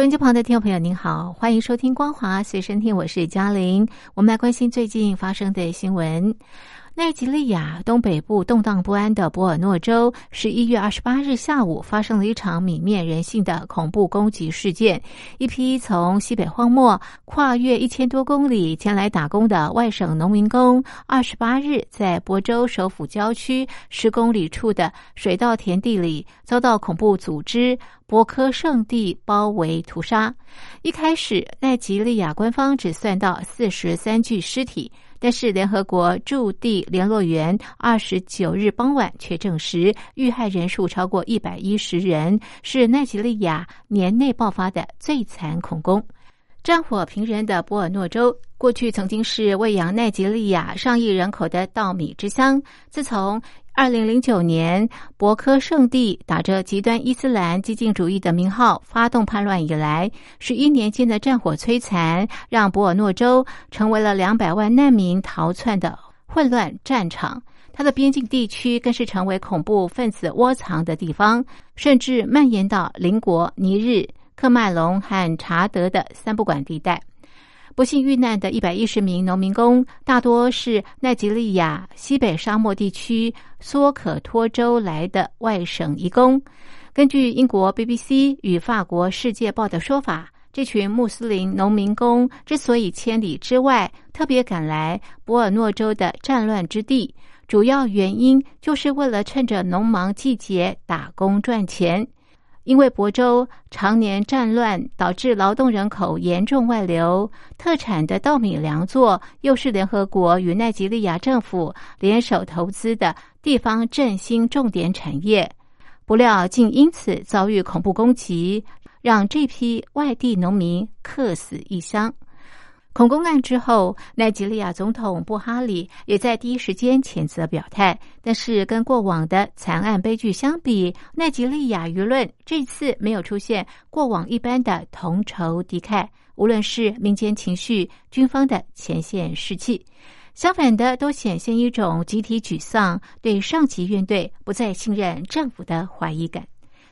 收音机旁的听众朋友，您好，欢迎收听光华随身听，我是嘉玲。我们来关心最近发生的新闻。奈及利亚东北部动荡不安的博尔诺州，十一月二十八日下午发生了一场泯灭人性的恐怖攻击事件。一批从西北荒漠跨越一千多公里前来打工的外省农民工，二十八日在博州首府郊区十公里处的水稻田地里，遭到恐怖组织博科圣地包围屠杀。一开始，奈及利亚官方只算到四十三具尸体。但是，联合国驻地联络员二十九日傍晚却证实，遇害人数超过一百一十人，是奈及利亚年内爆发的最惨恐攻。战火平人的博尔诺州，过去曾经是喂养奈及利亚上亿人口的稻米之乡。自从二零零九年，博科圣地打着极端伊斯兰激进主义的名号发动叛乱以来，十一年间的战火摧残，让博尔诺州成为了两百万难民逃窜的混乱战场。它的边境地区更是成为恐怖分子窝藏的地方，甚至蔓延到邻国尼日、克麦隆和查德的三不管地带。不幸遇难的一百一十名农民工，大多是奈及利亚西北沙漠地区索可托州来的外省移工。根据英国 BBC 与法国《世界报》的说法，这群穆斯林农民工之所以千里之外特别赶来博尔诺州的战乱之地，主要原因就是为了趁着农忙季节打工赚钱。因为亳州常年战乱，导致劳动人口严重外流，特产的稻米粮作又是联合国与奈及利亚政府联手投资的地方振兴重点产业，不料竟因此遭遇恐怖攻击，让这批外地农民客死异乡。恐攻案之后，奈及利亚总统布哈里也在第一时间谴责表态。但是，跟过往的惨案悲剧相比，奈及利亚舆论这次没有出现过往一般的同仇敌忾，无论是民间情绪、军方的前线士气，相反的，都显现一种集体沮丧、对上级怨怼、不再信任政府的怀疑感。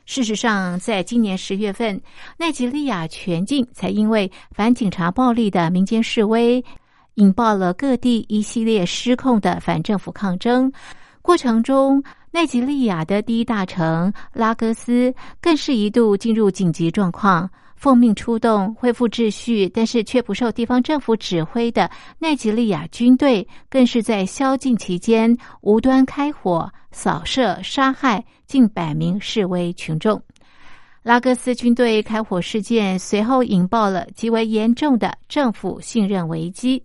事实上，在今年十月份，奈及利亚全境才因为反警察暴力的民间示威，引爆了各地一系列失控的反政府抗争。过程中，奈及利亚的第一大城拉各斯更是一度进入紧急状况。奉命出动恢复秩序，但是却不受地方政府指挥的奈及利亚军队，更是在宵禁期间无端开火扫射、杀害近百名示威群众。拉各斯军队开火事件随后引爆了极为严重的政府信任危机。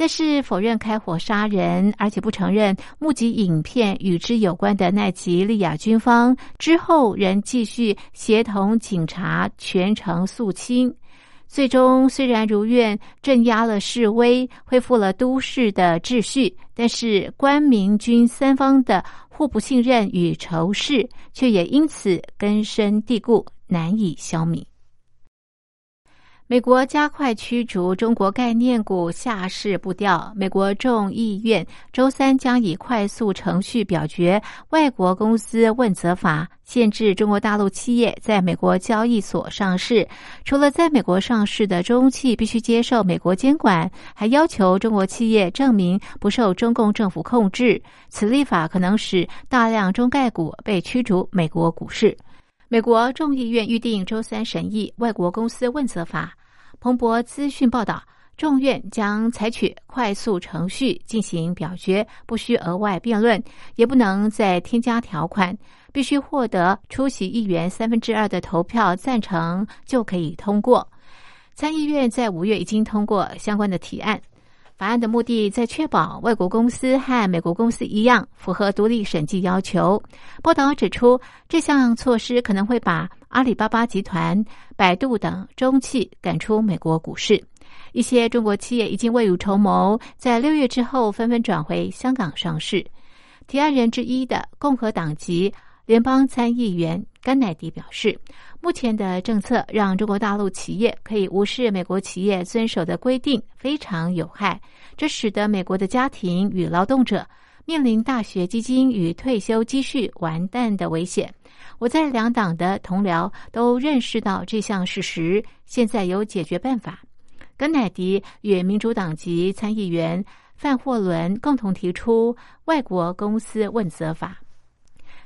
但是否认开火杀人，而且不承认目击影片与之有关的奈及利亚军方之后，仍继续协同警察全程肃清。最终虽然如愿镇压了示威，恢复了都市的秩序，但是官民军三方的互不信任与仇视，却也因此根深蒂固，难以消弭。美国加快驱逐中国概念股下市步调。美国众议院周三将以快速程序表决外国公司问责法，限制中国大陆企业在美国交易所上市。除了在美国上市的中企必须接受美国监管，还要求中国企业证明不受中共政府控制。此立法可能使大量中概股被驱逐美国股市。美国众议院预定周三审议外国公司问责法。彭博资讯报道，众院将采取快速程序进行表决，不需额外辩论，也不能再添加条款，必须获得出席议员三分之二的投票赞成就可以通过。参议院在五月已经通过相关的提案。法案的目的在确保外国公司和美国公司一样符合独立审计要求。报道指出，这项措施可能会把阿里巴巴集团、百度等中企赶出美国股市。一些中国企业已经未雨绸缪，在六月之后纷纷转回香港上市。提案人之一的共和党籍联邦参议员甘乃迪表示，目前的政策让中国大陆企业可以无视美国企业遵守的规定，非常有害。这使得美国的家庭与劳动者面临大学基金与退休积蓄完蛋的危险。我在两党的同僚都认识到这项事实，现在有解决办法。甘乃迪与民主党籍参议员范霍伦共同提出外国公司问责法。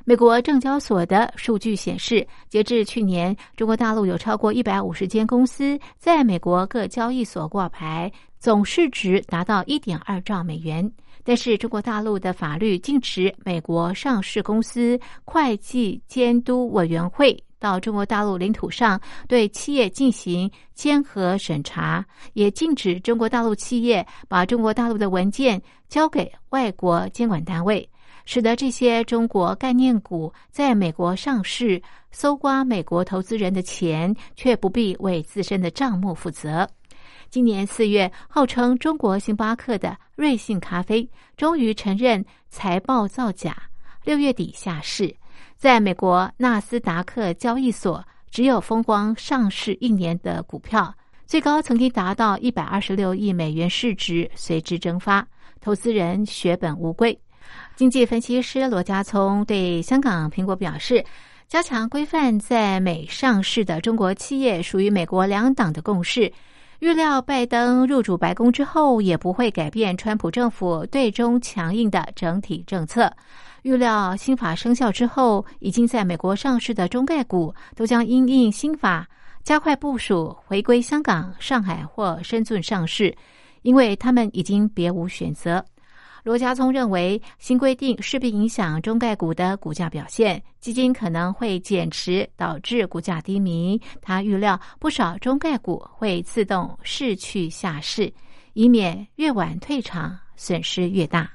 美国证交所的数据显示，截至去年，中国大陆有超过一百五十间公司在美国各交易所挂牌，总市值达到一点二兆美元。但是，中国大陆的法律禁止美国上市公司会计监督委员会。到中国大陆领土上对企业进行监核审查，也禁止中国大陆企业把中国大陆的文件交给外国监管单位，使得这些中国概念股在美国上市，搜刮美国投资人的钱，却不必为自身的账目负责。今年四月，号称中国星巴克的瑞幸咖啡终于承认财报造假，六月底下市。在美国纳斯达克交易所，只有风光上市一年的股票，最高曾经达到一百二十六亿美元市值，随之蒸发，投资人血本无归。经济分析师罗家聪对香港苹果表示，加强规范在美上市的中国企业，属于美国两党的共识。预料拜登入主白宫之后，也不会改变川普政府对中强硬的整体政策。预料新法生效之后，已经在美国上市的中概股都将因应新法加快部署回归香港、上海或深圳上市，因为他们已经别无选择。罗家聪认为，新规定势必影响中概股的股价表现，基金可能会减持，导致股价低迷。他预料不少中概股会自动逝去下市，以免越晚退场损失越大。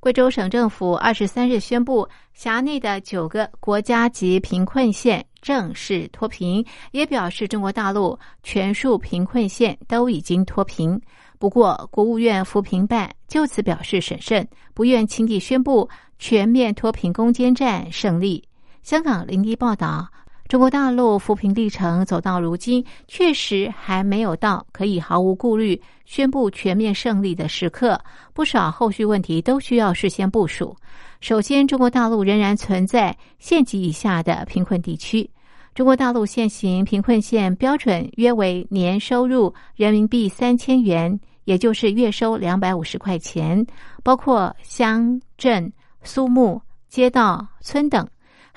贵州省政府二十三日宣布，辖内的九个国家级贫困县正式脱贫，也表示中国大陆全数贫困县都已经脱贫。不过，国务院扶贫办就此表示审慎，不愿轻易宣布全面脱贫攻坚战胜利。香港零一报道。中国大陆扶贫历程走到如今，确实还没有到可以毫无顾虑宣布全面胜利的时刻。不少后续问题都需要事先部署。首先，中国大陆仍然存在县级以下的贫困地区。中国大陆现行贫困线标准约为年收入人民币三千元，也就是月收两百五十块钱，包括乡镇、苏木、街道、村等。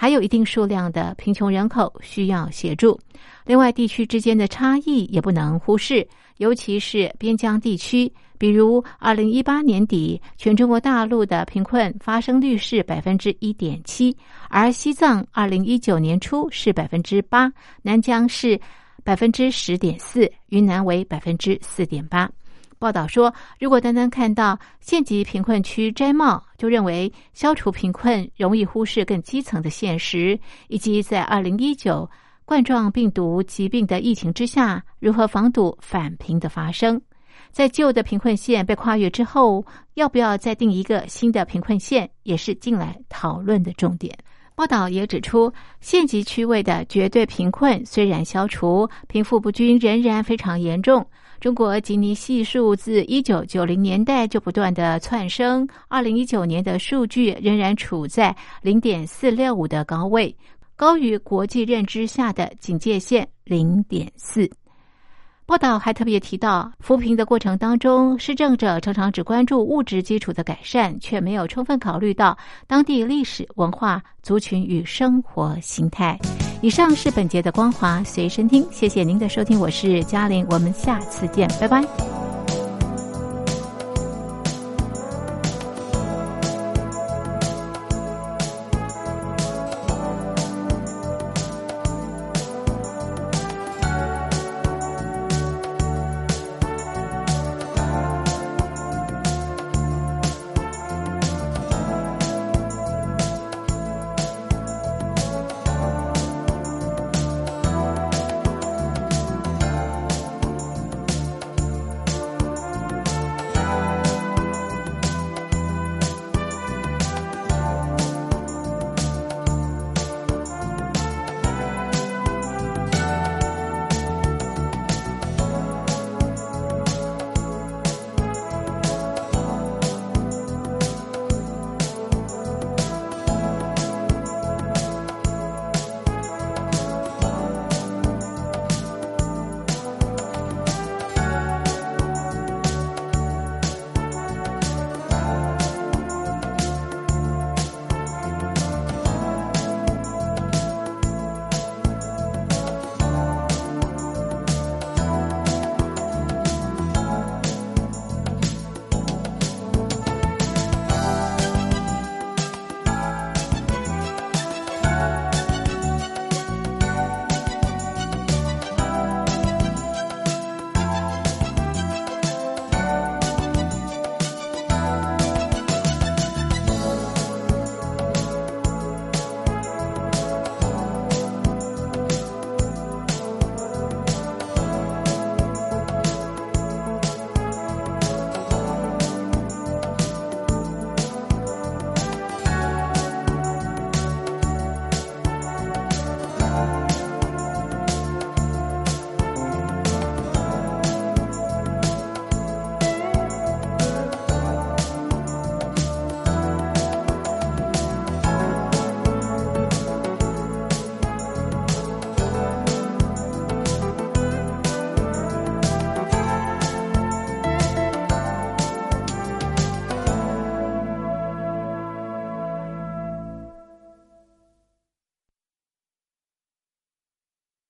还有一定数量的贫穷人口需要协助。另外，地区之间的差异也不能忽视，尤其是边疆地区。比如，二零一八年底，全中国大陆的贫困发生率是百分之一点七，而西藏二零一九年初是百分之八，南疆是百分之十点四，云南为百分之四点八。报道说，如果单单看到县级贫困区摘帽，就认为消除贫困容易忽视更基层的现实，以及在二零一九冠状病毒疾病的疫情之下，如何防堵反贫的发生。在旧的贫困线被跨越之后，要不要再定一个新的贫困线，也是近来讨论的重点。报道也指出，县级区位的绝对贫困虽然消除，贫富不均仍然非常严重。中国吉尼系数自一九九零年代就不断的窜升，二零一九年的数据仍然处在零点四六五的高位，高于国际认知下的警戒线零点四。报道还特别提到，扶贫的过程当中，施政者常常只关注物质基础的改善，却没有充分考虑到当地历史文化、族群与生活形态。以上是本节的光华随身听，谢谢您的收听，我是嘉玲，我们下次见，拜拜。